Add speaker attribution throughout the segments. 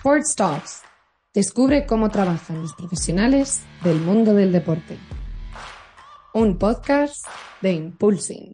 Speaker 1: Sports Talks. Descubre cómo trabajan los profesionales del mundo del deporte. Un podcast de Impulsing.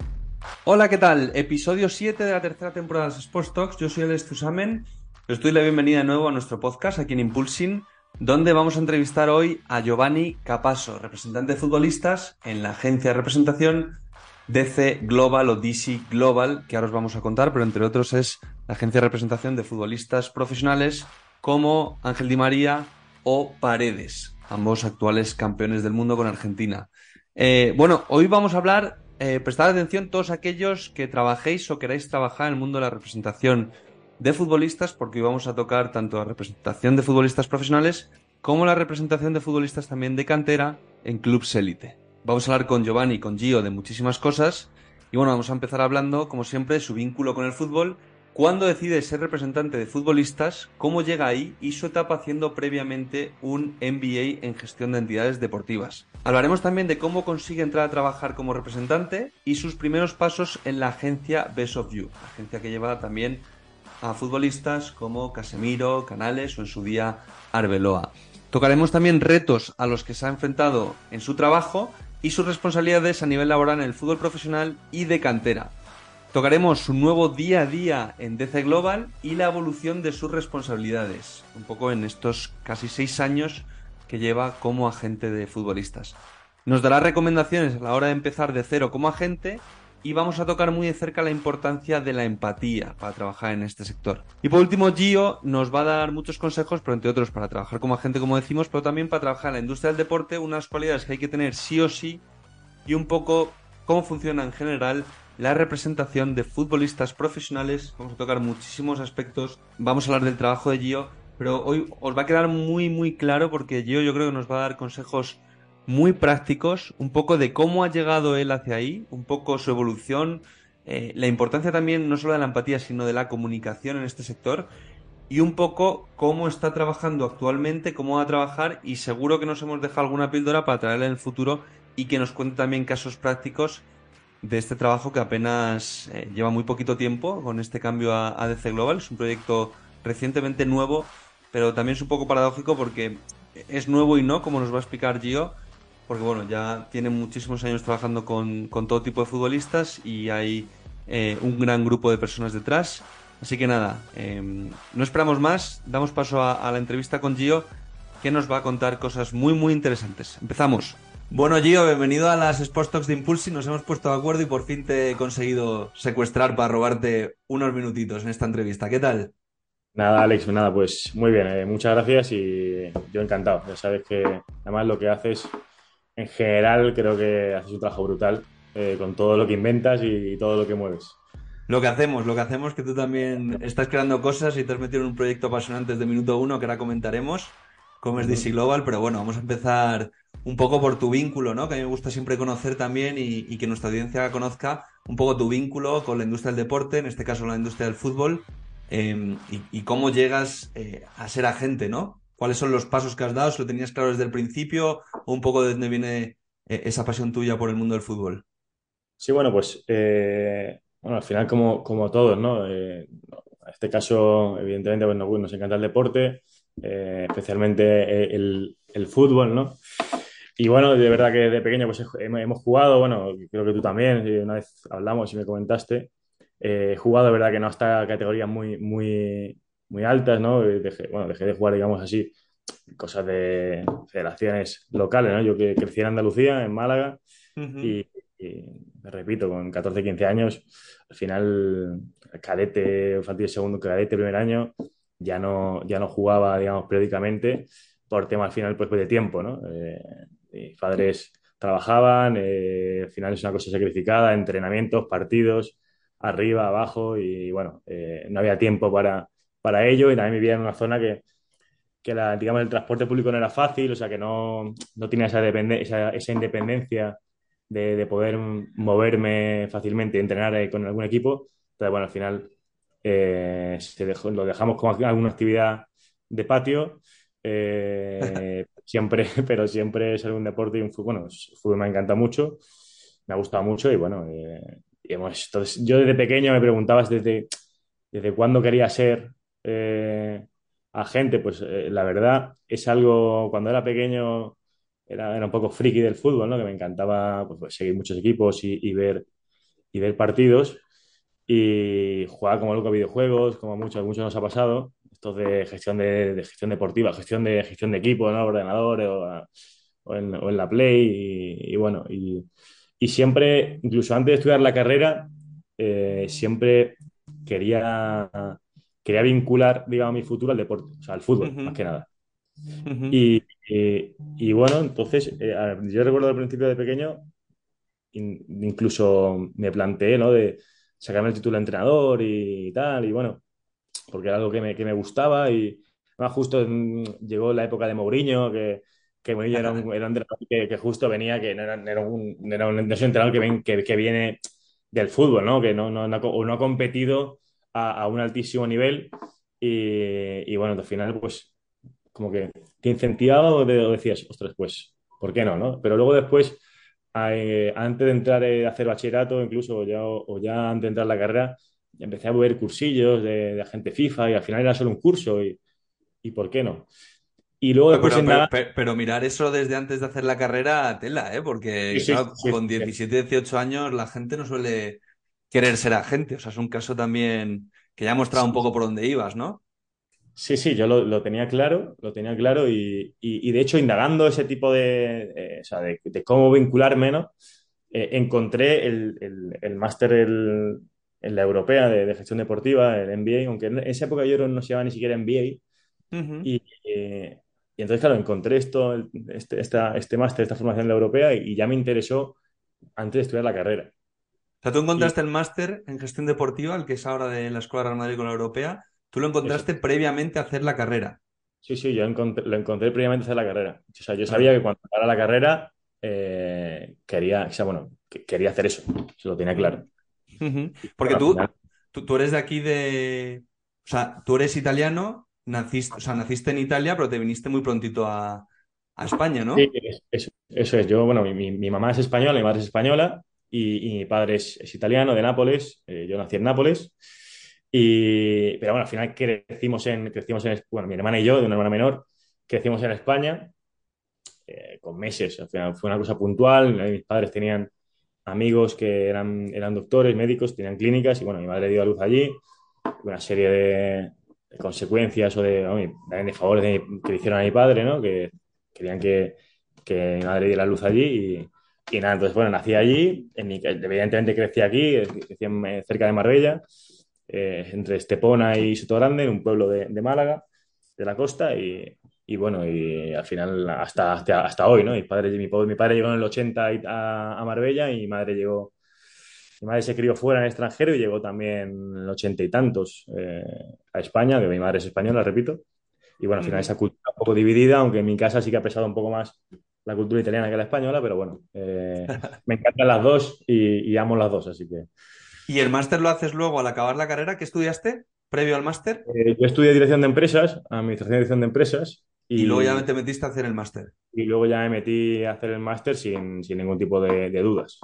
Speaker 2: Hola, ¿qué tal? Episodio 7 de la tercera temporada de Sports Talks. Yo soy el Tusamen. Os doy la bienvenida de nuevo a nuestro podcast aquí en Impulsing, donde vamos a entrevistar hoy a Giovanni Capasso, representante de futbolistas en la agencia de representación DC Global o DC Global, que ahora os vamos a contar, pero entre otros es la agencia de representación de futbolistas profesionales como Ángel Di María o Paredes, ambos actuales campeones del mundo con Argentina. Eh, bueno, hoy vamos a hablar, eh, prestad atención todos aquellos que trabajéis o queráis trabajar en el mundo de la representación de futbolistas, porque hoy vamos a tocar tanto la representación de futbolistas profesionales como la representación de futbolistas también de cantera en clubs élite. Vamos a hablar con Giovanni y con Gio de muchísimas cosas. Y bueno, vamos a empezar hablando, como siempre, de su vínculo con el fútbol, cuándo decide ser representante de futbolistas, cómo llega ahí y su etapa haciendo previamente un MBA en gestión de entidades deportivas. Hablaremos también de cómo consigue entrar a trabajar como representante y sus primeros pasos en la agencia Best of You, agencia que lleva también a futbolistas como Casemiro, Canales o en su día Arbeloa. Tocaremos también retos a los que se ha enfrentado en su trabajo y sus responsabilidades a nivel laboral en el fútbol profesional y de cantera. Tocaremos su nuevo día a día en DC Global y la evolución de sus responsabilidades, un poco en estos casi seis años que lleva como agente de futbolistas. Nos dará recomendaciones a la hora de empezar de cero como agente y vamos a tocar muy de cerca la importancia de la empatía para trabajar en este sector. Y por último, Gio nos va a dar muchos consejos, pero entre otros para trabajar como agente, como decimos, pero también para trabajar en la industria del deporte, unas cualidades que hay que tener sí o sí y un poco cómo funciona en general la representación de futbolistas profesionales. Vamos a tocar muchísimos aspectos. Vamos a hablar del trabajo de Gio, pero hoy os va a quedar muy, muy claro porque Gio yo creo que nos va a dar consejos muy prácticos, un poco de cómo ha llegado él hacia ahí, un poco su evolución, eh, la importancia también no solo de la empatía, sino de la comunicación en este sector y un poco cómo está trabajando actualmente, cómo va a trabajar y seguro que nos hemos dejado alguna píldora para traerle en el futuro y que nos cuente también casos prácticos de este trabajo que apenas eh, lleva muy poquito tiempo con este cambio a, a DC Global. Es un proyecto recientemente nuevo, pero también es un poco paradójico porque es nuevo y no, como nos va a explicar Gio, porque bueno, ya tiene muchísimos años trabajando con, todo tipo de futbolistas y hay eh, un gran grupo de personas detrás. Así que nada, em, no esperamos más, damos paso a, la entrevista con Gio, que nos va a contar cosas muy muy interesantes. Empezamos. Bueno, Gio, bienvenido a las Sports Talks de Impulsi. Nos hemos puesto de acuerdo y por fin te he conseguido secuestrar para robarte unos minutitos en esta entrevista. ¿Qué tal?
Speaker 3: Nada, Alex, nada, pues muy bien. Eh, muchas gracias y yo encantado. Ya sabes que además lo que haces en general creo que haces un trabajo brutal eh, con todo lo que inventas y, todo lo que mueves.
Speaker 2: Lo que hacemos, lo que hacemos que tú también estás creando cosas y te has metido en un proyecto apasionante desde minuto uno que ahora comentaremos, como es DC Global, pero bueno, vamos a empezar un poco por tu vínculo, ¿no? Que a mí me gusta siempre conocer también y, que nuestra audiencia conozca un poco tu vínculo con la industria del deporte, en este caso la industria del fútbol, em, y, cómo llegas eh, a ser agente, ¿no? cuáles son los pasos que has dado, si lo tenías claro desde el principio o un poco de dónde viene eh, esa pasión tuya por el mundo del fútbol.
Speaker 3: Sí, bueno, pues eh, bueno, al final como, como todos, ¿no? En este caso, evidentemente, bueno, nos encanta el deporte, especialmente el, el, fútbol, ¿no? Y bueno, de verdad que de pequeño pues hemos jugado, bueno, creo que tú también, una vez hablamos y me comentaste, he jugado de verdad que no hasta categorías muy, muy, muy altas, ¿no? Dejé, bueno, dejé de jugar, digamos así, cosas de federaciones locales, ¿no? Yo que crecí en Andalucía, en Málaga, y, me repito, con 14, 15 años, al final, cadete, infantil segundo, cadete, primer año, ya no, ya no jugaba, digamos, periódicamente, por tema al final, pues, de tiempo, ¿no? Eh, mis padres trabajaban, eh, al final es una cosa sacrificada, entrenamientos, partidos, arriba, abajo, y bueno, eh, no había tiempo para para ello y también vivía en una zona que, que la, digamos, el transporte público no era fácil, o sea, que no, no tenía esa, esa, esa independencia de, de, poder moverme fácilmente entrenar con algún equipo. Entonces, bueno, al final eh, se dejó, lo dejamos como alguna actividad de patio. Eh, siempre, pero siempre es algún deporte y un fútbol. Bueno, el fútbol me encanta mucho, me ha gustado mucho y bueno, eh, hemos, entonces, yo desde pequeño me preguntabas desde, desde cuándo quería ser eh, a gente, pues la verdad es algo, cuando era pequeño era, era un poco friki del fútbol, ¿no? Que me encantaba pues, pues, seguir muchos equipos y, y ver, y ver partidos y jugar como loco a videojuegos, como muchos, muchos nos ha pasado, esto de gestión de, de gestión deportiva, gestión de gestión de equipo, ¿no? Ordenador o, o, en, o en, la Play y, y bueno, y, y, siempre, incluso antes de estudiar la carrera, eh, siempre quería, quería vincular, digamos, mi futuro al deporte, o sea, al fútbol, uh -huh. más que nada. Uh -huh. y, y, y, bueno, entonces, eh, yo recuerdo al principio de pequeño, in, incluso me planteé, ¿no? De, sacarme el título de entrenador y tal, y bueno, porque era algo que me, que me gustaba y además justo llegó la época de Mourinho, que, que Mourinho era un, era un entrenador que, que, justo venía, que no era, era un, era un, entrenador que, ven, que, viene del fútbol, ¿no? Que no, no, no, no ha competido a, a, un altísimo nivel y, y, bueno, al final pues como que te incentivaba o decías, ostras, pues, ¿por qué no? no? Pero luego después eh, antes de entrar a hacer bachillerato, incluso ya, o ya antes de entrar a la carrera, empecé a ver cursillos de, de agente FIFA y al final era solo un curso y, y ¿por qué no?
Speaker 2: Y luego después pero, pero, pero, pero, mirar eso desde antes de hacer la carrera, tela, ¿eh? Porque sí, claro, sí, con 17, 18 años la gente no suele querer ser agente. O sea, es un caso también que ya ha mostrado un poco por dónde ibas, ¿no?
Speaker 3: Sí, sí, yo lo, lo, tenía claro, lo tenía claro y, y, y de hecho indagando ese tipo de, eh, o sea, de, de, cómo vincularme, ¿no? Eh, encontré el, el, el máster en la europea de, de, gestión deportiva, el MBA, aunque en esa época yo no se llamaba ni siquiera MBA. Uh -huh. y, eh, y, entonces, claro, encontré esto, este, esta, este máster, esta formación en la europea y, ya me interesó antes de estudiar la carrera.
Speaker 2: O sea, tú encontraste el máster en gestión deportiva, el que es ahora de la Escuela Real Madrid con la europea, Tú lo encontraste Eso. previamente a hacer la carrera.
Speaker 3: Sí, sí, yo encontré, lo encontré previamente a hacer la carrera. O sea, yo sabía que cuando acabara la carrera eh, quería, o sea, bueno, que, quería hacer eso. Se lo tenía claro.
Speaker 2: Uh -huh. Porque tú, final... tú, tú, eres de aquí de. O sea, tú eres italiano, naciste, o sea, naciste en Italia, pero te viniste muy prontito a, a España, ¿no?
Speaker 3: Sí, eso, eso, es. Yo, bueno, mi, mi, mamá es española, mi madre es española y, y mi padre es, es, italiano, de Nápoles. Eh, yo nací en Nápoles. Y, pero bueno, al final crecimos en, crecimos en, bueno, mi hermana y yo, de una hermana menor, crecimos en España eh, con meses. Al final fue una cosa puntual. Mis padres tenían amigos que eran, eran doctores, médicos, tenían clínicas y bueno, mi madre dio a luz allí. Una serie de, de consecuencias o de, de, favores de, que le hicieron a mi padre, ¿no? Que querían que, que mi madre diera luz allí y, y nada, entonces bueno, nací allí, en evidentemente crecí aquí, crecí cerca de Marbella eh, entre Estepona y Sotogrande, en un pueblo de, de Málaga, de la costa, y, y, bueno, y al final hasta, hasta, hasta hoy, ¿no? Mi padre, mi, mi, padre llegó en el 80 a, a, Marbella y mi madre llegó, mi madre se crió fuera en el extranjero y llegó también en el 80 y tantos eh, a España, que mi madre es española, repito, y bueno, al final esa cultura un poco dividida, aunque en mi casa sí que ha pesado un poco más la cultura italiana que la española, pero bueno, eh, me encantan las dos y, y amo las dos, así que...
Speaker 2: ¿Y el máster lo haces luego al acabar la carrera? ¿Qué estudiaste previo al máster?
Speaker 3: Eh, yo estudié dirección de empresas, administración y dirección de empresas.
Speaker 2: Y, y luego ya te metiste a hacer el máster.
Speaker 3: Y luego ya me metí a hacer el máster sin, sin, ningún tipo de, de dudas.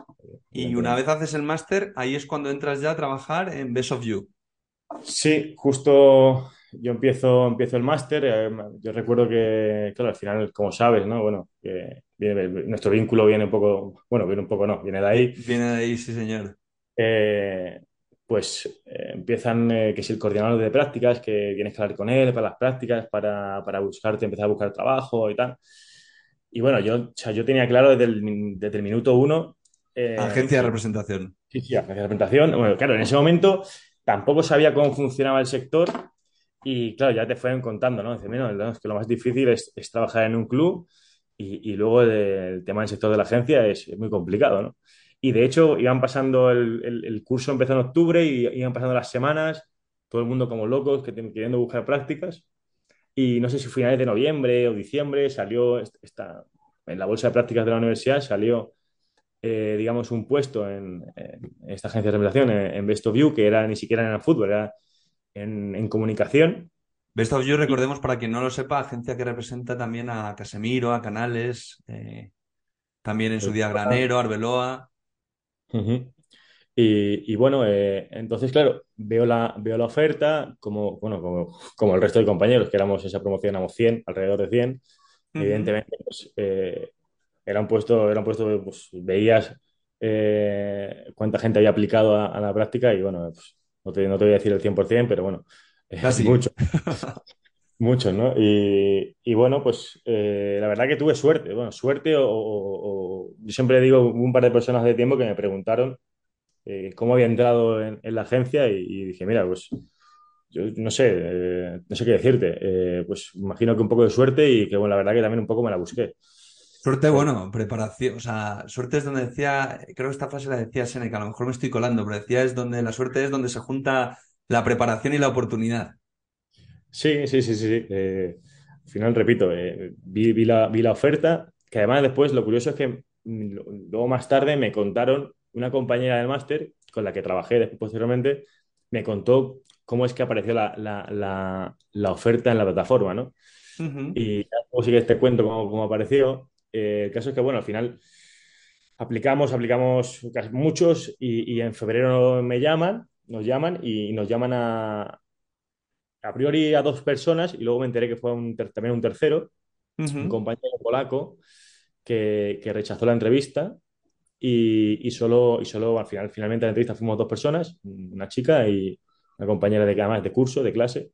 Speaker 2: Y una vez haces el máster, ahí es cuando entras ya a trabajar en Best of You.
Speaker 3: Sí, justo yo empiezo, empiezo el máster. Eh, yo recuerdo que, claro, al final, como sabes, ¿no? Bueno, que viene, nuestro vínculo viene un poco, bueno, viene un poco, no, viene de ahí.
Speaker 2: Viene de ahí, sí, señor
Speaker 3: eh, pues eh, empiezan eh, que es el coordinador de prácticas, que tienes que hablar con él para las prácticas, para, para buscarte, empezar a buscar trabajo y tal. Y bueno, yo, o sea, yo tenía claro desde el, desde el minuto uno.
Speaker 2: Agencia de representación.
Speaker 3: Sí, sí, agencia de representación. Bueno, claro, en ese momento tampoco sabía cómo funcionaba el sector y claro, ya te fueron contando, ¿no? Dice, mira, es que lo más difícil es, es trabajar en un club y, y luego el, el, tema del sector de la agencia es, es muy complicado, ¿no? Y de hecho, iban pasando el, el, el, curso empezó en octubre y iban pasando las semanas, todo el mundo como locos, que, queriendo buscar prácticas. Y no sé si finales de noviembre o diciembre salió esta, en la bolsa de prácticas de la universidad, salió, eh, digamos, un puesto en, en, esta agencia de revelación, en, en Best of You, que era ni siquiera en el fútbol, era en, en comunicación.
Speaker 2: Best of You, recordemos para quien no lo sepa, agencia que representa también a Casemiro, a Canales, eh, también en su día Granero, Arbeloa.
Speaker 3: Uh -huh. Y, y bueno, eh, entonces, claro, veo la, veo la oferta, como, bueno, como, como el resto de compañeros, que éramos esa promoción, éramos 100, alrededor de 100.
Speaker 2: Ujú.
Speaker 3: Evidentemente, pues, eh, era un puesto, era un puesto, pues, veías eh, cuánta gente había aplicado a, a la práctica y bueno, pues, no te, no te voy a decir el 100%, pero bueno,
Speaker 2: Casi.
Speaker 3: mucho. Muchos, ¿no? Y, bueno, pues eh, la verdad que tuve suerte. Bueno, suerte o, Yo siempre digo, un par de personas de tiempo que me preguntaron eh, cómo había entrado en, la agencia y, dije, mira, pues yo no sé, eh, no sé qué decirte. Eh, pues imagino que un poco de suerte y que, bueno, la verdad que también un poco me la busqué.
Speaker 2: Suerte, bueno, preparación, o sea, suerte es donde decía, creo que esta frase la decía Seneca, a lo mejor me estoy colando, pero decía es donde la suerte es donde se junta la preparación y la oportunidad.
Speaker 3: Sí, sí, sí, sí. Eh, al final, repito, eh, vi, vi la, vi la oferta, que además después lo curioso es que mm, luego más tarde me contaron una compañera del máster con la que trabajé después, posteriormente, me contó cómo es que apareció la, la, la, oferta en la plataforma, ¿no? Y luego sí que te cuento cómo, cómo apareció. Eh, el caso es que, bueno, al final aplicamos, aplicamos muchos y, y en febrero me llaman, nos llaman y nos llaman a, a priori a dos personas y luego me enteré que fue un también un tercero, un
Speaker 2: ujú.
Speaker 3: compañero polaco que, que rechazó la entrevista y, y solo, y solo al final, finalmente en la entrevista fuimos dos personas, una chica y una compañera de, además de curso, de clase,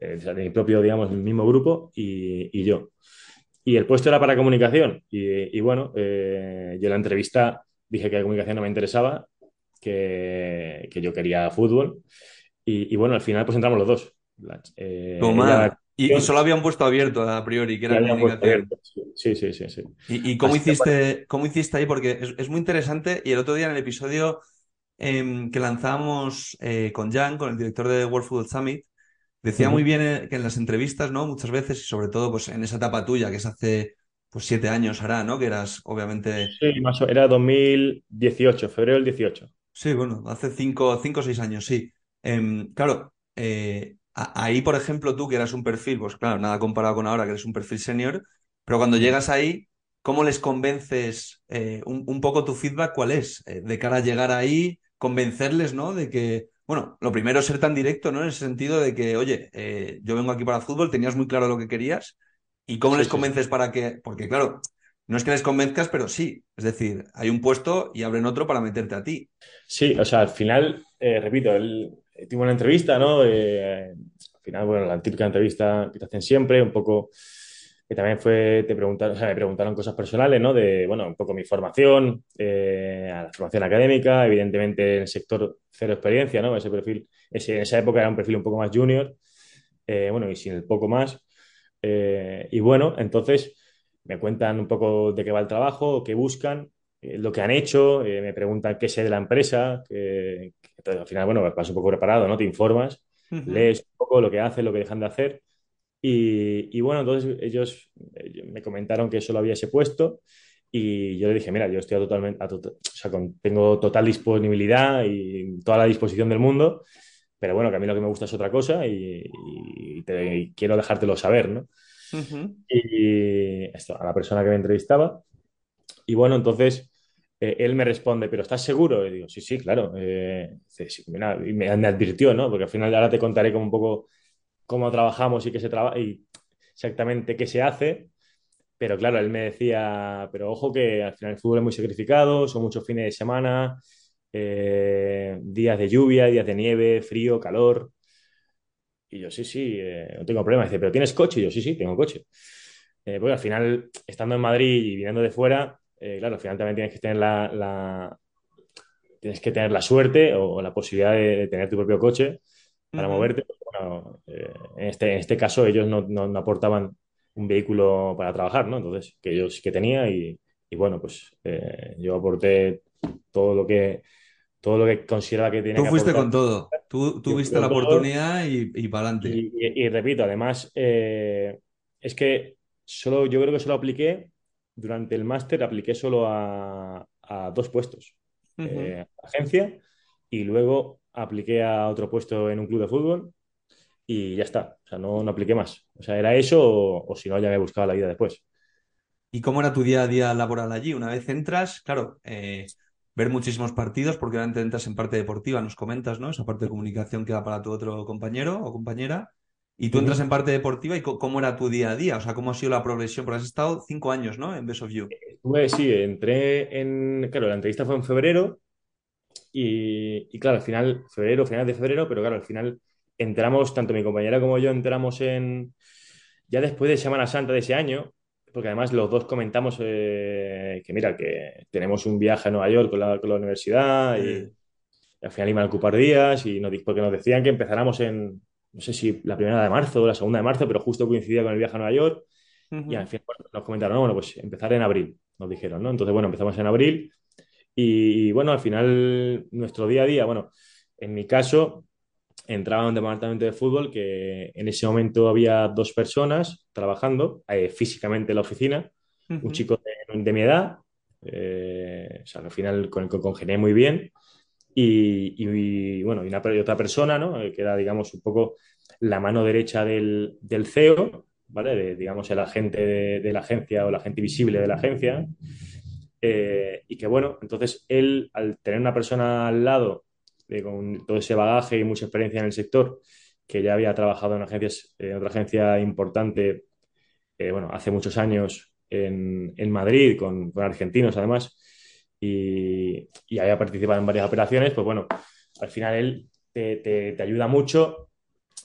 Speaker 3: eh, de mi propio, digamos, el mismo grupo y, y yo. Y el puesto era para comunicación. Y, y bueno, eh, yo en la entrevista dije que la comunicación no me interesaba, que, que yo quería fútbol. Y bueno, al final pues entramos los dos. Eh,
Speaker 2: Toma. Y, y solo había un puesto abierto a priori, que era
Speaker 3: abierto. Sí, sí, sí, sí.
Speaker 2: ¿Y, y cómo
Speaker 3: Así que bueno,
Speaker 2: hiciste, cómo hiciste ahí? Porque es, es muy interesante. Y el otro día en el episodio em, que lanzamos eh, con Jan, con el director de World Football Summit, decía muy bien eh, que en las entrevistas, ¿no? Muchas veces, y sobre todo pues, en esa etapa tuya, que es hace pues, siete años ahora, ¿no? Que eras, obviamente,
Speaker 3: Sí, más o- era 2018, febrero del 18.
Speaker 2: sí, bueno, hace cinco, cinco o seis años, sí. Em, claro, eh, ahí, por ejemplo, tú que eras un perfil, pues claro, nada comparado con ahora, que eres un perfil senior, pero cuando llegas ahí, ¿cómo les convences? eh, un, un poco tu feedback, ¿cuál es? Eh, de cara a llegar ahí, convencerles, ¿no? De que, bueno, lo primero es ser tan directo, ¿no? En ese sentido de que, oye, eh, yo vengo aquí para fútbol, tenías muy claro lo que querías, ¿y cómo
Speaker 3: Sí,
Speaker 2: les
Speaker 3: sí.
Speaker 2: convences para que? Porque, claro, no es que les convenzcas, pero sí, es decir, hay un puesto y abren otro para meterte a ti.
Speaker 3: Sí, o sea, al final, repito, él eh, tuvo una entrevista, ¿no? Eh, al final, bueno, la típica entrevista que te hacen siempre, un poco, que también fue, te preguntaron, o sea, me preguntaron cosas personales, ¿no? De, bueno, un poco mi formación, eh, la formación académica, evidentemente en el sector cero experiencia, ¿no? Ese perfil, ese, en esa época era un perfil un poco más junior, eh, bueno, y sin el poco más. Y bueno, entonces me cuentan un poco de qué va el trabajo, qué buscan eh, lo que han hecho, eh, me preguntan qué sé de la empresa, que, al final, bueno, vas un poco preparado, ¿no? Te informas, lees un poco lo que hacen, lo que dejan de hacer. Y, y bueno, entonces ellos, ellos me comentaron que solo había ese puesto y yo le dije, mira, yo estoy a totalmente, a tota- o sea, con- tengo total disponibilidad y toda la disposición del mundo, pero bueno, que a mí lo que me gusta es otra cosa y, y te- y quiero dejártelo saber, ¿no? Y esto, a la persona que me entrevistaba. Y bueno, entonces eh, él me responde, ¿pero estás seguro? Y digo, sí, sí, claro. Eh, "Sí, mira", y me, me advirtió, ¿no? Porque al final ahora te contaré como un poco cómo trabajamos y qué se trabaja y exactamente qué se hace. Pero claro, él me decía, pero ojo que al final el fútbol es muy sacrificado, son muchos fines de semana, eh, días de lluvia, días de nieve, frío, calor. Y yo, sí, sí, eh, no tengo problema. Dice, ¿pero tienes coche? Y yo, sí, sí, tengo coche. Eh, porque al final, estando en Madrid y viniendo de fuera, eh, claro, al final también tienes que tener la, la- tienes que tener la suerte o la posibilidad de, de tener tu propio coche para moverte. Bueno, eh, en este, en este caso ellos no, no- no aportaban un vehículo para trabajar, ¿no? Entonces, que yo sí que tenía y, y bueno, pues eh, yo aporté todo lo que, todo lo que consideraba que tenía
Speaker 2: Tú
Speaker 3: que
Speaker 2: fuiste
Speaker 3: aportar.
Speaker 2: con todo. Tú
Speaker 3: Yo fui
Speaker 2: tuviste la
Speaker 3: todo
Speaker 2: oportunidad y, y para adelante.
Speaker 3: y, y- y repito, además, eh, es que solo, yo creo que solo apliqué, durante el máster, apliqué solo a, a dos puestos. Eh, agencia y luego apliqué a otro puesto en un club de fútbol y ya está. O sea, no, no apliqué más. O sea, era eso o, o si no, ya me buscaba la vida después.
Speaker 2: ¿Y cómo era tu día a día laboral allí? Una vez entras, claro, eh, ver muchísimos partidos, porque obviamente entras en parte deportiva, nos comentas, ¿no? Esa parte de comunicación que da para tu otro compañero o compañera. Y tú entras en parte deportiva y cómo era tu día a día, o sea, cómo ha sido la progresión, porque has estado cinco años, ¿no? En Best of You.
Speaker 3: Pues sí, entré en, claro, la entrevista fue en febrero y, claro, al final, febrero, final de febrero, pero claro, al final entramos, tanto mi compañera como yo entramos en, ya después de Semana Santa de ese año, porque además los dos comentamos eh, que mira, que tenemos un viaje a Nueva York con la, con la universidad y, al final iban a ocupar días y nos, porque nos decían que empezáramos en, no sé si la primera de marzo o la segunda de marzo, pero justo coincidía con el viaje a Nueva York. Y al final nos comentaron, no, bueno, pues empezar en abril, nos dijeron, ¿no? Entonces, bueno, empezamos en abril. Y, bueno, al final, nuestro día a día, bueno, en mi caso, entraba en un departamento de fútbol que en ese momento había dos personas trabajando eh, físicamente en la oficina, un chico de, mi edad, eh, o sea, al final con el que congenié muy bien, y, bueno, y, una, otra persona, ¿no? Eh, que era, digamos, un poco la mano derecha del, del CEO, ¿vale? digamos, el agente de, la agencia o el agente visible de la agencia. Eh, y que bueno, entonces él, al tener una persona al lado con todo ese bagaje y mucha experiencia en el sector, que ya había trabajado en, agencias, en otra agencia importante, eh, bueno, hace muchos años en, en Madrid, con, con argentinos además, y, y había participado en varias operaciones, pues bueno, al final él te, te, ayuda mucho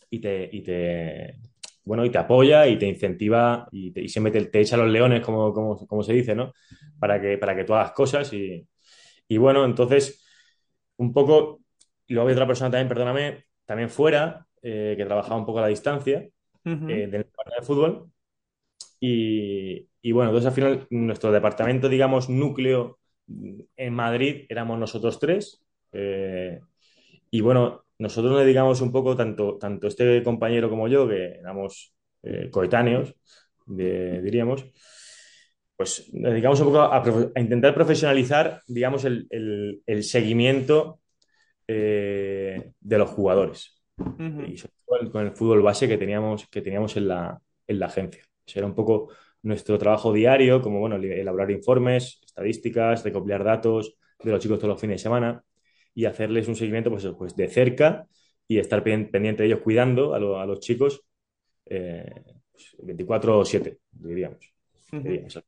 Speaker 3: y te, y te, bueno, y te apoya y te incentiva y, y siempre te, te, echa los leones, como, como, como, se dice, ¿no? Para que, para que tú hagas cosas y, y bueno, entonces, un poco, y luego había otra persona también, perdóname, también fuera, eh, que trabajaba un poco a la distancia uh -huh. eh, del departamento de fútbol. Y, y, bueno, entonces al final nuestro departamento, digamos, núcleo en Madrid éramos nosotros tres. Eh, y bueno, nosotros nos dedicamos un poco, tanto, tanto este compañero como yo, que éramos eh, coetáneos, de, diríamos, pues nos dedicamos un poco a, a intentar profesionalizar, digamos, el, el, el seguimiento eh, de los jugadores. Uh -huh. Y sobre todo con el fútbol base que teníamos, que teníamos en, la, en la agencia. Eso era un poco nuestro trabajo diario, como bueno, elaborar informes, estadísticas, recopilar datos de los chicos todos los fines de semana y hacerles un seguimiento pues, pues de cerca y estar pendiente de ellos cuidando a, lo, a los chicos eh, 24/7, diríamos. Uh -huh.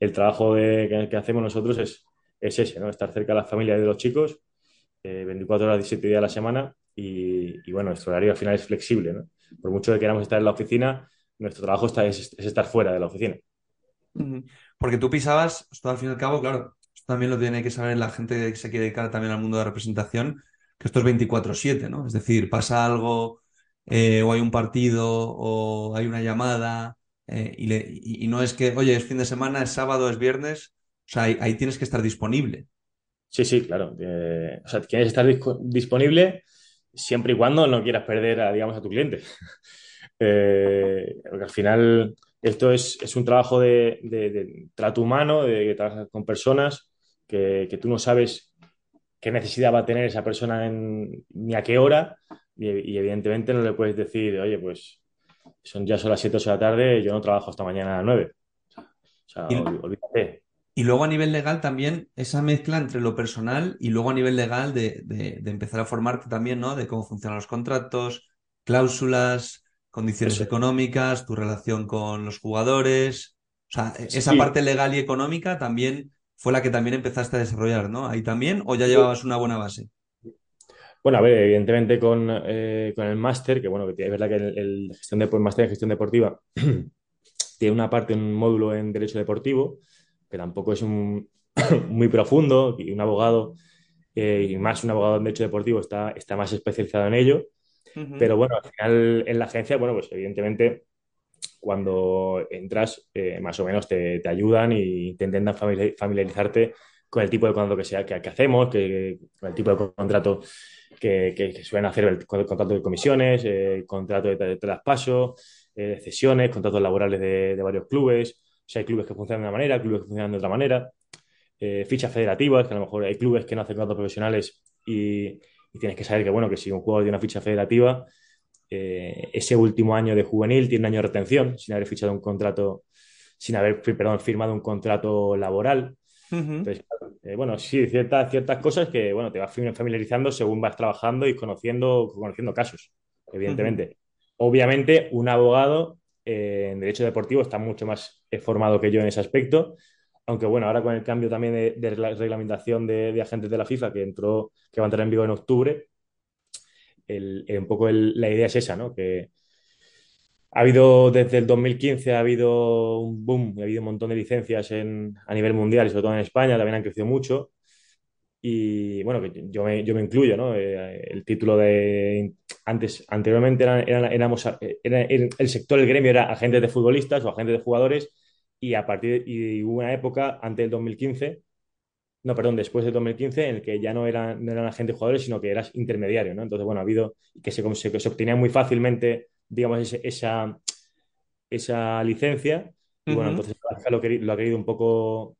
Speaker 3: El trabajo de, que, que, hacemos nosotros es, es ese, ¿no? estar cerca de las familias de los chicos, eh, 24 horas, 17 días a la semana y, y, bueno, nuestro horario al final es flexible. ¿no? Por mucho que queramos estar en la oficina, nuestro trabajo está, es, es, estar fuera de la oficina.
Speaker 2: Porque tú pisabas, esto al fin y al cabo, claro, esto también lo tiene que saber la gente que se quiere dedicar también al mundo de la representación, que esto es 24-7, ¿no? Es decir, pasa algo eh, o hay un partido o hay una llamada eh, y, le, y, y, no es que, oye, es fin de semana, es sábado, es viernes, o sea, ahí, ahí tienes que estar disponible.
Speaker 3: Sí, sí, claro. Eh, o sea, quieres estar disponible siempre y cuando no quieras perder, a, digamos, a tu cliente. Eh, porque al final esto es, es un trabajo de, de, de, trato humano, de que trabajas con personas, que, que, tú no sabes qué necesidad va a tener esa persona en, ni a qué hora, y, y, evidentemente no le puedes decir, oye, pues son ya son las 7 de la tarde, yo no trabajo hasta mañana a las 9. O sea,
Speaker 2: y, olvídate. Y luego a nivel legal también esa mezcla entre lo personal y luego a nivel legal de, de, de empezar a formarte también, ¿no? De cómo funcionan los contratos, cláusulas, condiciones Eso. económicas, tu relación con los jugadores. O sea, sí. esa parte legal y económica también fue la que también empezaste a desarrollar, ¿no? Ahí también, o ya llevabas una buena base.
Speaker 3: Bueno, a ver, evidentemente con, eh, con el máster, que bueno, que es verdad que el, el gestión de, el máster en gestión deportiva tiene una parte, un módulo en derecho deportivo, que tampoco es un, muy profundo, y un abogado, eh, y más un abogado en derecho deportivo, está, está más especializado en ello. Pero bueno, al final en la agencia, bueno, pues evidentemente cuando entras, eh, más o menos te, te, ayudan y te intentan familiarizarte con el tipo de contrato que, sea, que, hacemos, que, con el tipo de contrato que, suelen hacer, el, contrato de comisiones, eh, contrato de, de traspaso, eh, cesiones, contratos laborales de, de, varios clubes. O hay clubes que funcionan de una manera, clubes que funcionan de otra manera. Eh, fichas federativas, que a lo mejor hay clubes que no hacen contratos profesionales y y tienes que saber que, bueno, que si un jugador tiene una ficha federativa, eh, ese último año de juvenil tiene un año de retención sin haber fichado un contrato, sin haber, perdón, firmado un contrato laboral. Entonces, eh, bueno, sí, ciertas, ciertas cosas que, bueno, te vas familiarizando según vas trabajando y conociendo, conociendo casos, evidentemente. Obviamente, un abogado eh, en derecho deportivo está mucho más eh, formado que yo en ese aspecto, aunque bueno, ahora con el cambio también de, de reglamentación de, agentes de la FIFA que entró, que va a entrar en vigor en octubre, el, un poco el, la idea es esa, ¿no? Que, ha habido desde el 2015 ha habido un boom, ha habido un montón de licencias en, a nivel mundial y sobre todo en España también han crecido mucho. Y bueno, yo me, yo me incluyo, ¿no? Eh, el título de antes, anteriormente éramos, era, el sector, el gremio era agentes de futbolistas o agentes de jugadores y a partir y hubo una época antes del 2015, no, perdón, después del 2015 en el que ya no eran, no eran agentes jugadores, sino que eras intermediario, ¿no? Entonces, bueno, ha habido que se, se, se obtenía muy fácilmente digamos, esa, esa licencia. Y bueno, entonces lo, lo, ha querido un poco,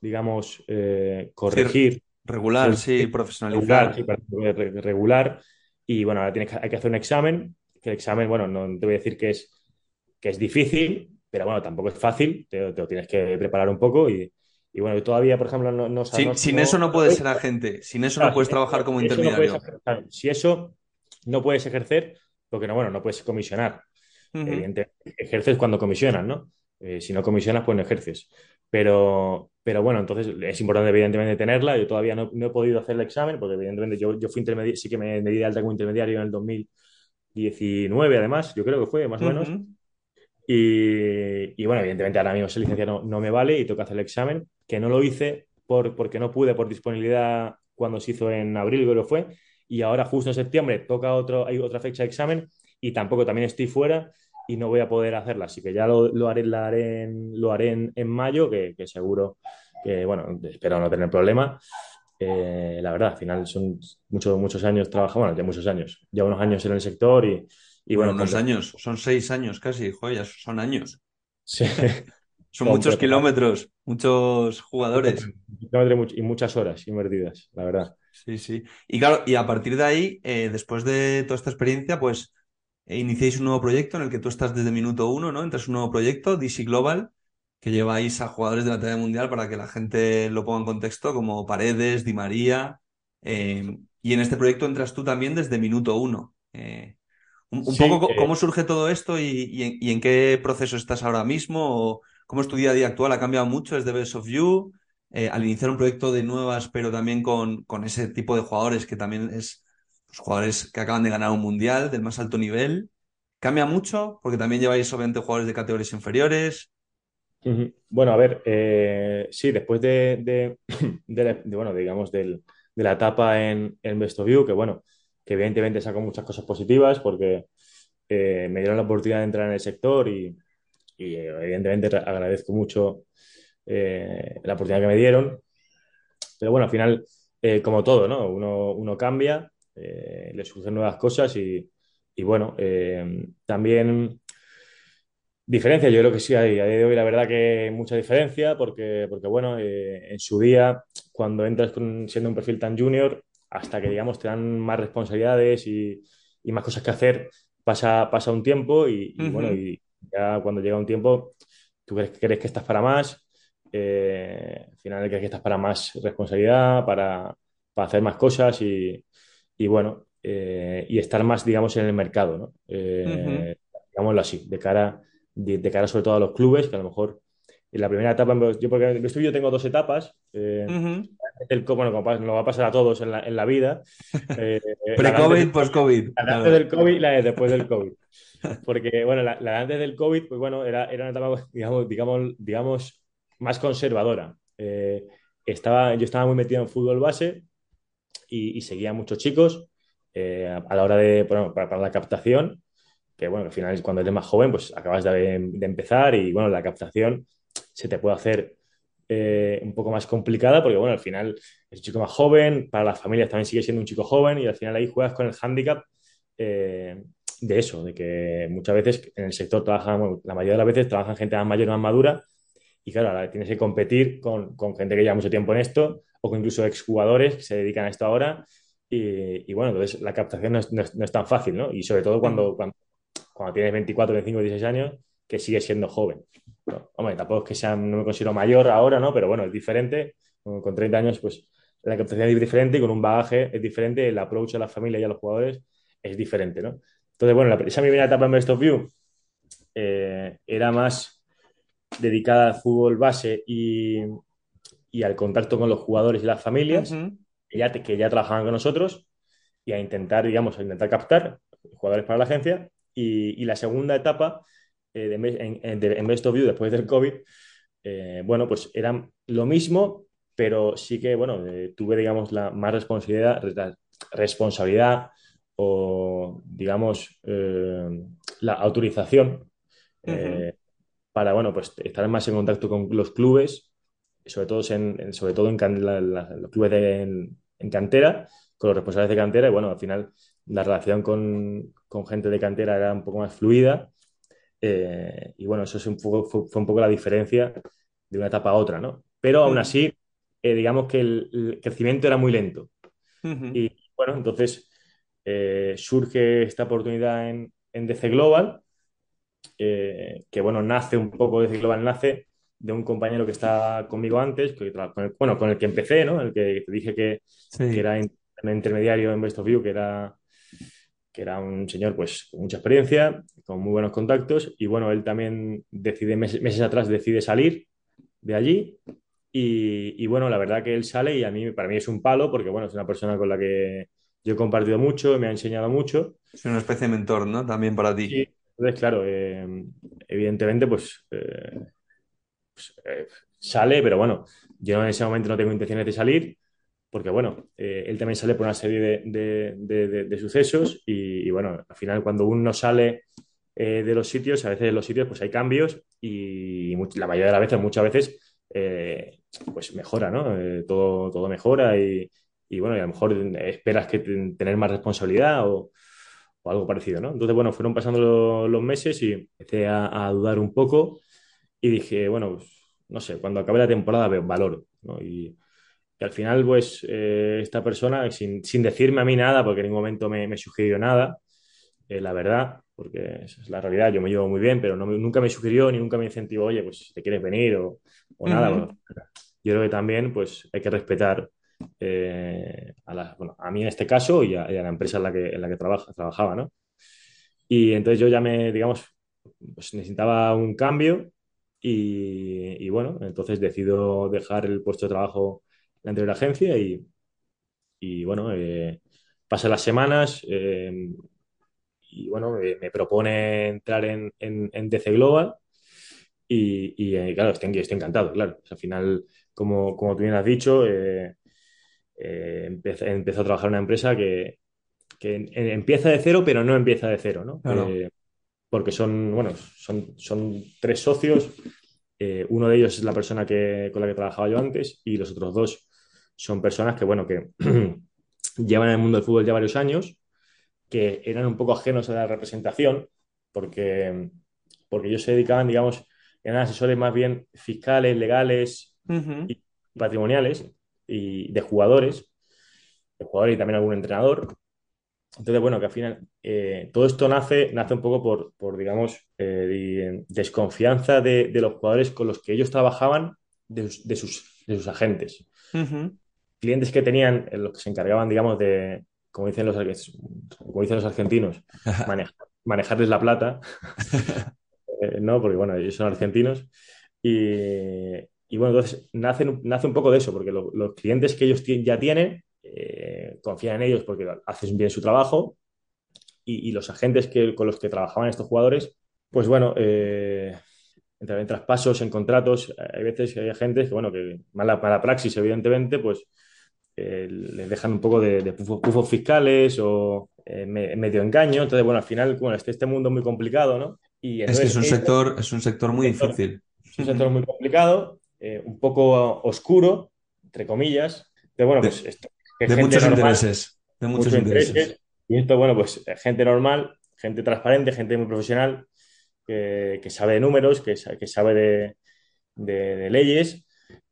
Speaker 3: digamos, eh, corregir.
Speaker 2: regular, sí, profesionalizar.
Speaker 3: Regular, regular, Y bueno, ahora tienes que, hay que hacer un examen, que el examen, bueno, no te voy a decir que es, que es difícil, pero bueno, tampoco es fácil, te, te lo tienes que preparar un poco y, y bueno, todavía, por ejemplo, no, no
Speaker 2: Sin, sin eso no puedes ser agente, sin eso no puedes trabajar como intermediario.
Speaker 3: si eso no puedes ejercer, porque no, bueno, no puedes comisionar. Evidentemente, ejerces cuando comisionas, ¿no? Eh, si no comisionas, pues no ejerces. Pero, pero bueno, entonces es importante, evidentemente, tenerla. Yo todavía no, he podido hacer el examen, porque evidentemente yo, yo fui intermediario, sí que me, di de alta como intermediario en el 2019, además, yo creo que fue, más o menos. Y, y, bueno, evidentemente ahora mismo esa licencia no, no, me vale y tengo que hacer el examen, que no lo hice por, porque no pude por disponibilidad cuando se hizo en abril, creo que fue, y ahora justo en septiembre toca otro, hay otra fecha de examen y tampoco también estoy fuera y no voy a poder hacerla. Así que ya lo, lo haré, lo haré, en, lo haré en, mayo, que, que, seguro que, bueno, espero no tener problema. Eh, la verdad, al final son muchos, muchos años trabajando, bueno, ya muchos años, ya unos años en el sector y, y bueno.
Speaker 2: unos años, son seis años casi, joyas, son años. Sí. son muchos kilómetros, muchos jugadores.
Speaker 3: Y muchas horas invertidas, la verdad.
Speaker 2: Sí, sí. Y claro, y a partir de ahí, eh, después de toda esta experiencia, pues eh, iniciáis un nuevo proyecto en el que tú estás desde minuto uno, ¿no? Entras un nuevo proyecto, DC Global, que lleváis a jugadores de la talla mundial para que la gente lo ponga en contexto, como Paredes, Di María. Eh, y en este proyecto entras tú también desde minuto uno. Un, poco cómo surge todo esto y, en, qué proceso estás ahora mismo, cómo es tu día a día actual, ha cambiado mucho, es de Best of You. Eh, al iniciar un proyecto de nuevas, pero también con, con ese tipo de jugadores que también es los jugadores que acaban de ganar un mundial del más alto nivel. ¿Cambia mucho? Porque también lleváis obviamente jugadores de categorías inferiores.
Speaker 3: Bueno, a ver, eh, sí, después de, de, bueno, digamos, de la etapa en, en Best of You, que bueno, que evidentemente sacó muchas cosas positivas porque eh, me dieron la oportunidad de entrar en el sector y, y evidentemente agradezco mucho eh, la oportunidad que me dieron. Pero bueno, al final, eh, como todo, ¿no? Uno, uno cambia, eh, le surgen nuevas cosas y, y bueno, también diferencia, yo creo que sí, hay, a día de hoy la verdad que mucha diferencia porque, porque bueno, en su día, cuando entras con, siendo un perfil tan junior, hasta que, digamos, te dan más responsabilidades y, y más cosas que hacer, pasa, pasa un tiempo y, bueno, y ya cuando llega un tiempo, tú crees, crees que estás para más eh, al final que estás para más responsabilidad, para, para hacer más cosas y, y bueno, eh, y estar más, digamos, en el mercado, ¿no? Eh, digámoslo así, de cara, de, cara sobre todo a los clubes, que a lo mejor en la primera etapa, yo porque en el estudio tengo dos etapas, el, bueno, como nos va a pasar a todos en la, en la vida.
Speaker 2: Pre-COVID, post-COVID.
Speaker 3: La antes del COVID y la de después del COVID. Porque, bueno, la, la antes del COVID, pues bueno, era, era una etapa, digamos, digamos, digamos más conservadora. Eh, estaba, yo estaba muy metido en fútbol base y, seguía a muchos chicos eh, a la hora de, bueno, para, la captación, que bueno, al final cuando eres más joven, pues acabas de, empezar y bueno, la captación se te puede hacer eh, un poco más complicada porque bueno, al final es un chico más joven, para las familias también sigue siendo un chico joven y al final ahí juegas con el hándicap de eso, de que muchas veces en el sector trabajan, la mayoría de las veces trabajan gente más mayor, más madura y claro, ahora tienes que competir con, con, gente que lleva mucho tiempo en esto o con incluso exjugadores que se dedican a esto ahora. Y, y bueno, entonces la captación no es, no, es, tan fácil, ¿no? Y sobre todo cuando, cuando, cuando, tienes 24, 25, 16 años, que sigue siendo joven. Hombre, tampoco es que sea, no me considero mayor ahora, ¿no? Pero bueno, es diferente. Con 30 años, pues la capacidad es diferente y con un bagaje es diferente, el approach a la familia y a los jugadores es diferente, ¿no? Entonces, bueno, la, esa primera etapa en Best of View eh, era más dedicada al fútbol base y, y, al contacto con los jugadores y las familias, que, ya, que ya trabajaban con nosotros, y a intentar, digamos, a intentar captar jugadores para la agencia. Y, y la segunda etapa eh, en, en, Best of View después del COVID, eh, bueno, pues era lo mismo, pero sí que, bueno, eh, tuve, digamos, la más responsabilidad, responsabilidad o, digamos, la autorización para, bueno, pues estar más en contacto con los clubes, sobre todo en, sobre todo en los clubes de, en, cantera, con los responsables de cantera, y bueno, al final la relación con, con gente de cantera era un poco más fluida eh, y bueno, eso un fue, un poco la diferencia de una etapa a otra, ¿no? Pero aún así, eh, digamos que el, crecimiento era muy lento. Y bueno, entonces eh, surge esta oportunidad en, en DC Global, que bueno, nace un poco, DC Global nace de un compañero que está conmigo antes, que, con el, bueno, con el que empecé, ¿no? El que te dije que, que era intermediario en Best of View, que era que era un señor pues con mucha experiencia, con muy buenos contactos y bueno, él también decide meses, atrás decide salir de allí y, bueno, la verdad que él sale y a mí para mí es un palo porque bueno, es una persona con la que yo he compartido mucho, me ha enseñado mucho.
Speaker 2: Es una especie de mentor, ¿no? También para ti.
Speaker 3: Entonces claro, eh, evidentemente pues, eh, pues eh, sale, pero bueno, yo en ese momento no tengo intenciones de salir porque bueno, eh, él también sale por una serie de, sucesos y, bueno, al final cuando uno sale eh, de los sitios, a veces en los sitios pues hay cambios y la mayoría de las veces, muchas veces, eh, pues mejora, ¿no? todo, todo mejora y, bueno, y a lo mejor esperas que tener más responsabilidad o, algo parecido, ¿no? Entonces, bueno, fueron pasando los, meses y empecé a, dudar un poco y dije, bueno, pues, no sé, cuando acabe la temporada valoro, ¿no? Y, y al final, pues, eh, esta persona, sin, sin, decirme a mí nada, porque en ningún momento me, me sugirió nada, eh, la verdad, porque esa es la realidad, yo me llevo muy bien, pero no nunca me sugirió ni nunca me incentivó, oye, pues, te quieres venir o, o nada. bueno, yo creo que también, pues, hay que respetar eh, a, la, bueno, a, mí en este caso y a, la empresa en la que, en la que trabaja, trabajaba, ¿no? Y entonces yo ya me, digamos, pues necesitaba un cambio y, y bueno, entonces decido dejar el puesto de trabajo la anterior agencia y, y bueno, eh, pasan las semanas eh, y bueno, eh, me propone entrar en, en, DC Global y, y claro, estoy, estoy, encantado, claro. al final, como, como tú bien has dicho, empezó a trabajar en una empresa que, que empieza de cero, pero no empieza de cero, ¿no? porque son, bueno, son, son tres socios. uno de ellos es la persona que, con la que trabajaba yo antes y los otros dos son personas que, bueno, que llevan en el mundo del fútbol ya varios años, que eran un poco ajenos a la representación, porque, porque ellos se dedicaban, digamos, eran asesores más bien fiscales, legales y patrimoniales y de jugadores, de jugadores y también algún entrenador. Entonces, bueno, que al final eh, todo esto nace, nace un poco por, por digamos, eh, desconfianza de, de, los jugadores con los que ellos trabajaban de, de, sus, de sus, agentes. Clientes que tenían, los que se encargaban, digamos, de, como dicen los, como dicen los argentinos, manejarles la plata, eh, ¿no? Porque, bueno, ellos son argentinos. Y, y bueno, entonces nace, nace un poco de eso, porque los clientes que ellos ya tienen eh, confían en ellos porque hacen bien su trabajo y, y los agentes que, con los que trabajaban estos jugadores, pues bueno, eh, en traspasos, en contratos, hay veces que hay agentes que, bueno, que mala, mala praxis, evidentemente, pues eh, les dejan un poco de, pufos, fiscales o eh, medio engaño. Entonces, bueno, al final, bueno, este, este mundo muy complicado, ¿no?
Speaker 2: Y es que es un, sector, es un sector muy difícil.
Speaker 3: Es un sector muy complicado, eh, un poco oscuro, entre comillas. Pero bueno, pues
Speaker 2: esto, de muchos intereses. De muchos intereses.
Speaker 3: Y esto, bueno, pues gente normal, gente transparente, gente muy profesional, que, que sabe de números, que, que sabe de, de leyes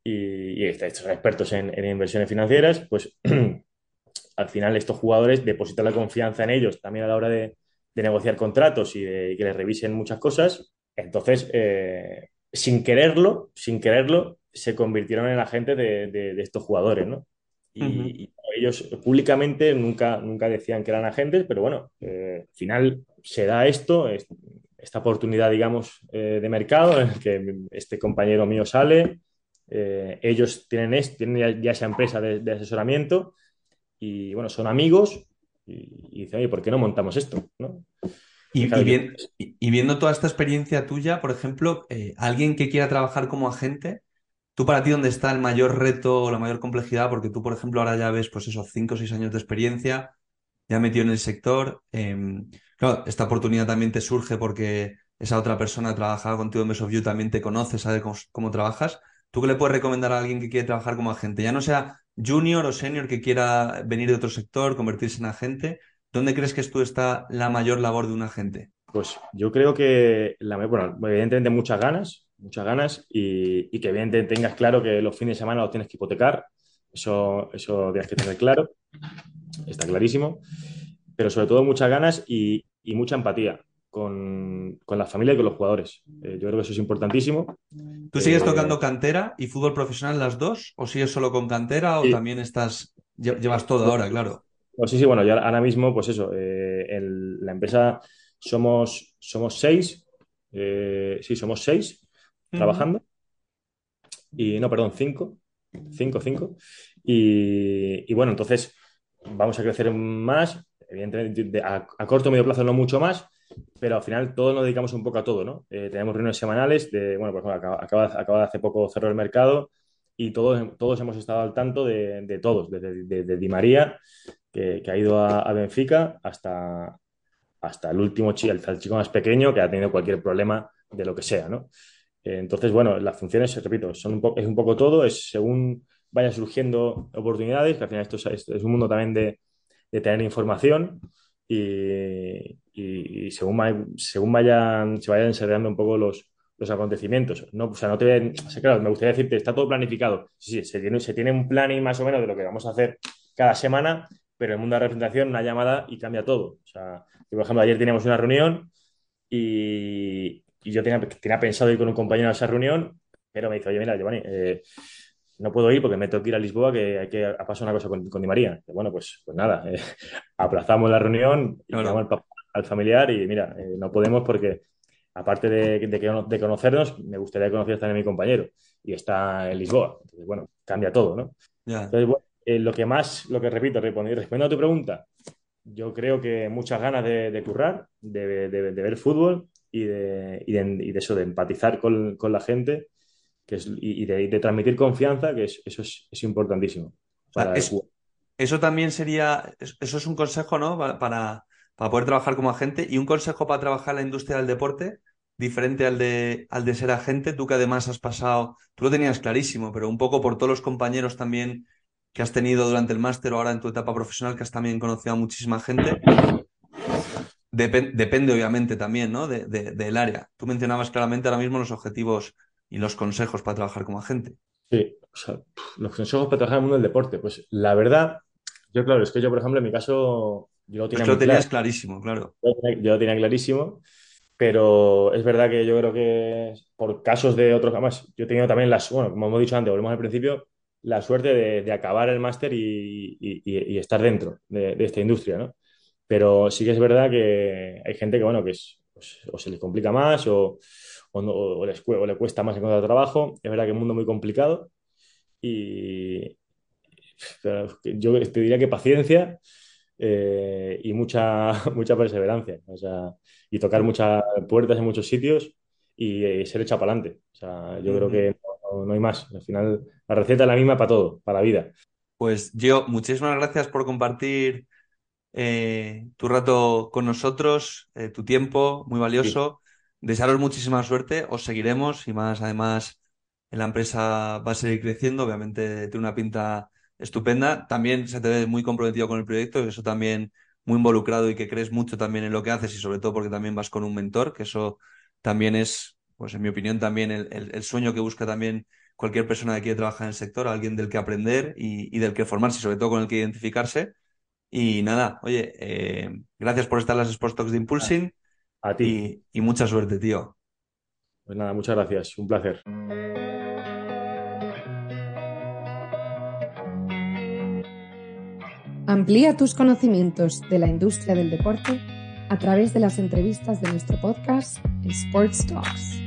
Speaker 3: y, estos expertos en, inversiones financieras, pues al final estos jugadores depositan la confianza en ellos también a la hora de, negociar contratos y de que les revisen muchas cosas. Entonces, eh, sin quererlo, sin quererlo, se convirtieron en agentes de, de, de estos jugadores, ¿no? Y, ellos públicamente nunca, nunca decían que eran agentes, pero bueno, eh, al final se da esto, es- esta oportunidad, digamos, eh, de mercado en el que este compañero mío sale, eh, ellos tienen, es- tienen ya, ya esa empresa de, de asesoramiento y bueno, son amigos y, y dicen, oye, ¿por qué no montamos esto? ¿no? Y
Speaker 2: Y, bien- y- viendo toda esta experiencia tuya, por ejemplo, eh, alguien que quiera trabajar como agente, ¿tú para ti dónde está el mayor reto o la mayor complejidad? Porque tú, por ejemplo, ahora ya ves, pues esos cinco o seis años de experiencia, ya metido en el sector. em, claro, esta oportunidad también te surge porque esa otra persona trabajaba contigo en Best of You, también te conoce, sabe cómo, cómo trabajas. ¿Tú qué le puedes recomendar a alguien que quiere trabajar como agente? Ya no sea junior o senior que quiera venir de otro sector, convertirse en agente. ¿Dónde crees que tú está la mayor labor de un agente?
Speaker 3: pues yo creo que, la, bueno, evidentemente muchas ganas, muchas ganas y, que evidentemente tengas claro que los fines de semana los tienes que hipotecar, eso, eso tienes que tener claro, está clarísimo, pero sobre todo muchas ganas y mucha empatía con, con, la familia y con los jugadores. Eh, yo creo que eso es importantísimo.
Speaker 2: ¿Tú sigues
Speaker 3: Eh,
Speaker 2: tocando cantera y fútbol profesional las dos? ¿O sigues solo con cantera o también estás, lle- llevas todo ahora, claro?
Speaker 3: Pues sí, sí, bueno, yo ahora mismo, pues eso, eh, el- la empresa somos, somos seis, sí, somos seis trabajando, y no, perdón, cinco, cinco, cinco, y, y bueno, entonces vamos a crecer más, evidentemente de- a, a corto o medio plazo no mucho más, pero al final todos nos dedicamos un poco a todo, ¿no? Eh, tenemos reuniones semanales de, bueno, pues bueno, acaba, acaba, de hace poco cerró el mercado y todos, todos hemos estado al tanto de, de todos, desde de, de Di María, que, que ha ido a, a Benfica, hasta, hasta el último chico, el, el chico más pequeño que ha tenido cualquier problema de lo que sea, ¿no? Eh, Entonces, bueno, las funciones, repito, son un es un poco todo, es según vayan surgiendo oportunidades, que al final esto es, es un mundo también de, de tener información y, según, según vayan, se vayan desarrollando un poco los, los acontecimientos. No, o sea, no te, sea, claro, me gustaría decirte, está todo planificado. Sí, sí, se tiene, se tiene un planning más o menos de lo que vamos a hacer cada semana, pero en el mundo de la representación, una llamada y cambia todo. O sea, por ejemplo, ayer teníamos una reunión y, y yo tenía, tenía pensado ir con un compañero a esa reunión, pero me dice, oye, mira, Giovanni, eh, no puedo ir porque me tengo que ir a Lisboa, que hay que ha pasado una cosa con, con Di María. Y bueno, pues, pues nada, eh, aplazamos la reunión y llamamos
Speaker 2: Claro.
Speaker 3: al, papá- al familiar y mira, eh, no podemos porque aparte de, de, de conocernos, me gustaría conocer también a mi compañero y está en Lisboa. Entonces, bueno, cambia todo, ¿no?
Speaker 2: Ya.
Speaker 3: Entonces, bueno, eh, lo que más, lo que repito, respondiendo, a tu pregunta, yo creo que muchas ganas de, de currar, de, ver fútbol y de, y de- y de eso, de empatizar con, con la gente que es, y, de, transmitir confianza, que es- eso es, es importantísimo
Speaker 2: O sea,
Speaker 3: para el
Speaker 2: es,
Speaker 3: jugador.
Speaker 2: eso también sería, es- eso es un consejo, ¿no? Pa- Para, para poder trabajar como agente y un consejo para trabajar en la industria del deporte, diferente al de, al de ser agente, tú que además has pasado, tú lo tenías clarísimo, pero un poco por todos los compañeros también que has tenido durante el máster o ahora en tu etapa profesional, que has también conocido a muchísima gente. Depen- depende, obviamente, también, ¿no? De, de- del área. Tú mencionabas claramente ahora mismo los objetivos y los consejos para trabajar como agente.
Speaker 3: Sí, o sea, los consejos para trabajar en el mundo del deporte. Pues la verdad, yo claro, es que yo, por ejemplo, en mi caso, yo lo
Speaker 2: Es
Speaker 3: tenía
Speaker 2: que lo tenías clarísimo, claro.
Speaker 3: Yo, lo tenía yo lo tenía clarísimo, pero es verdad que yo creo que por casos de otros, además, yo he tenido también las, bueno, como hemos dicho antes, volvemos al principio, la suerte de, de acabar el máster y, y- y- y estar dentro de, de esta industria, ¿no? Pero sí que es verdad que hay gente que, bueno, que es, pues, o se les complica más o, o, no- o les, o le cuesta más encontrar trabajo. Es verdad que es un mundo muy complicado y yo te diría que paciencia eh, y mucha, mucha perseverancia. O sea, y tocar muchas puertas en muchos sitios y, eh, ser hecha para adelante. O sea, yo creo que no, no hay más. Al final, la receta es la misma para todo, para la vida.
Speaker 2: Pues Gio, muchísimas gracias por compartir eh, tu rato con nosotros, eh, tu tiempo, muy valioso. Desearos muchísima suerte, os seguiremos y más, además, la empresa va a seguir creciendo, obviamente tiene una pinta estupenda. También se te ve muy comprometido con el proyecto eso también muy involucrado y que crees mucho también en lo que haces y sobre todo porque también vas con un mentor, que eso también es, pues en mi opinión, también el, sueño que busca también cualquier persona que quiere trabajar en el sector, alguien del que aprender y, del que formarse y sobre todo con el que identificarse. Y nada, oye, eh, gracias por estar en las Sports Talks de Impulsing
Speaker 3: a ti.
Speaker 2: y, y mucha suerte, tío.
Speaker 3: Pues nada, muchas gracias, un placer.
Speaker 1: Amplía tus conocimientos de la industria del deporte a través de las entrevistas de nuestro podcast Sports Talks.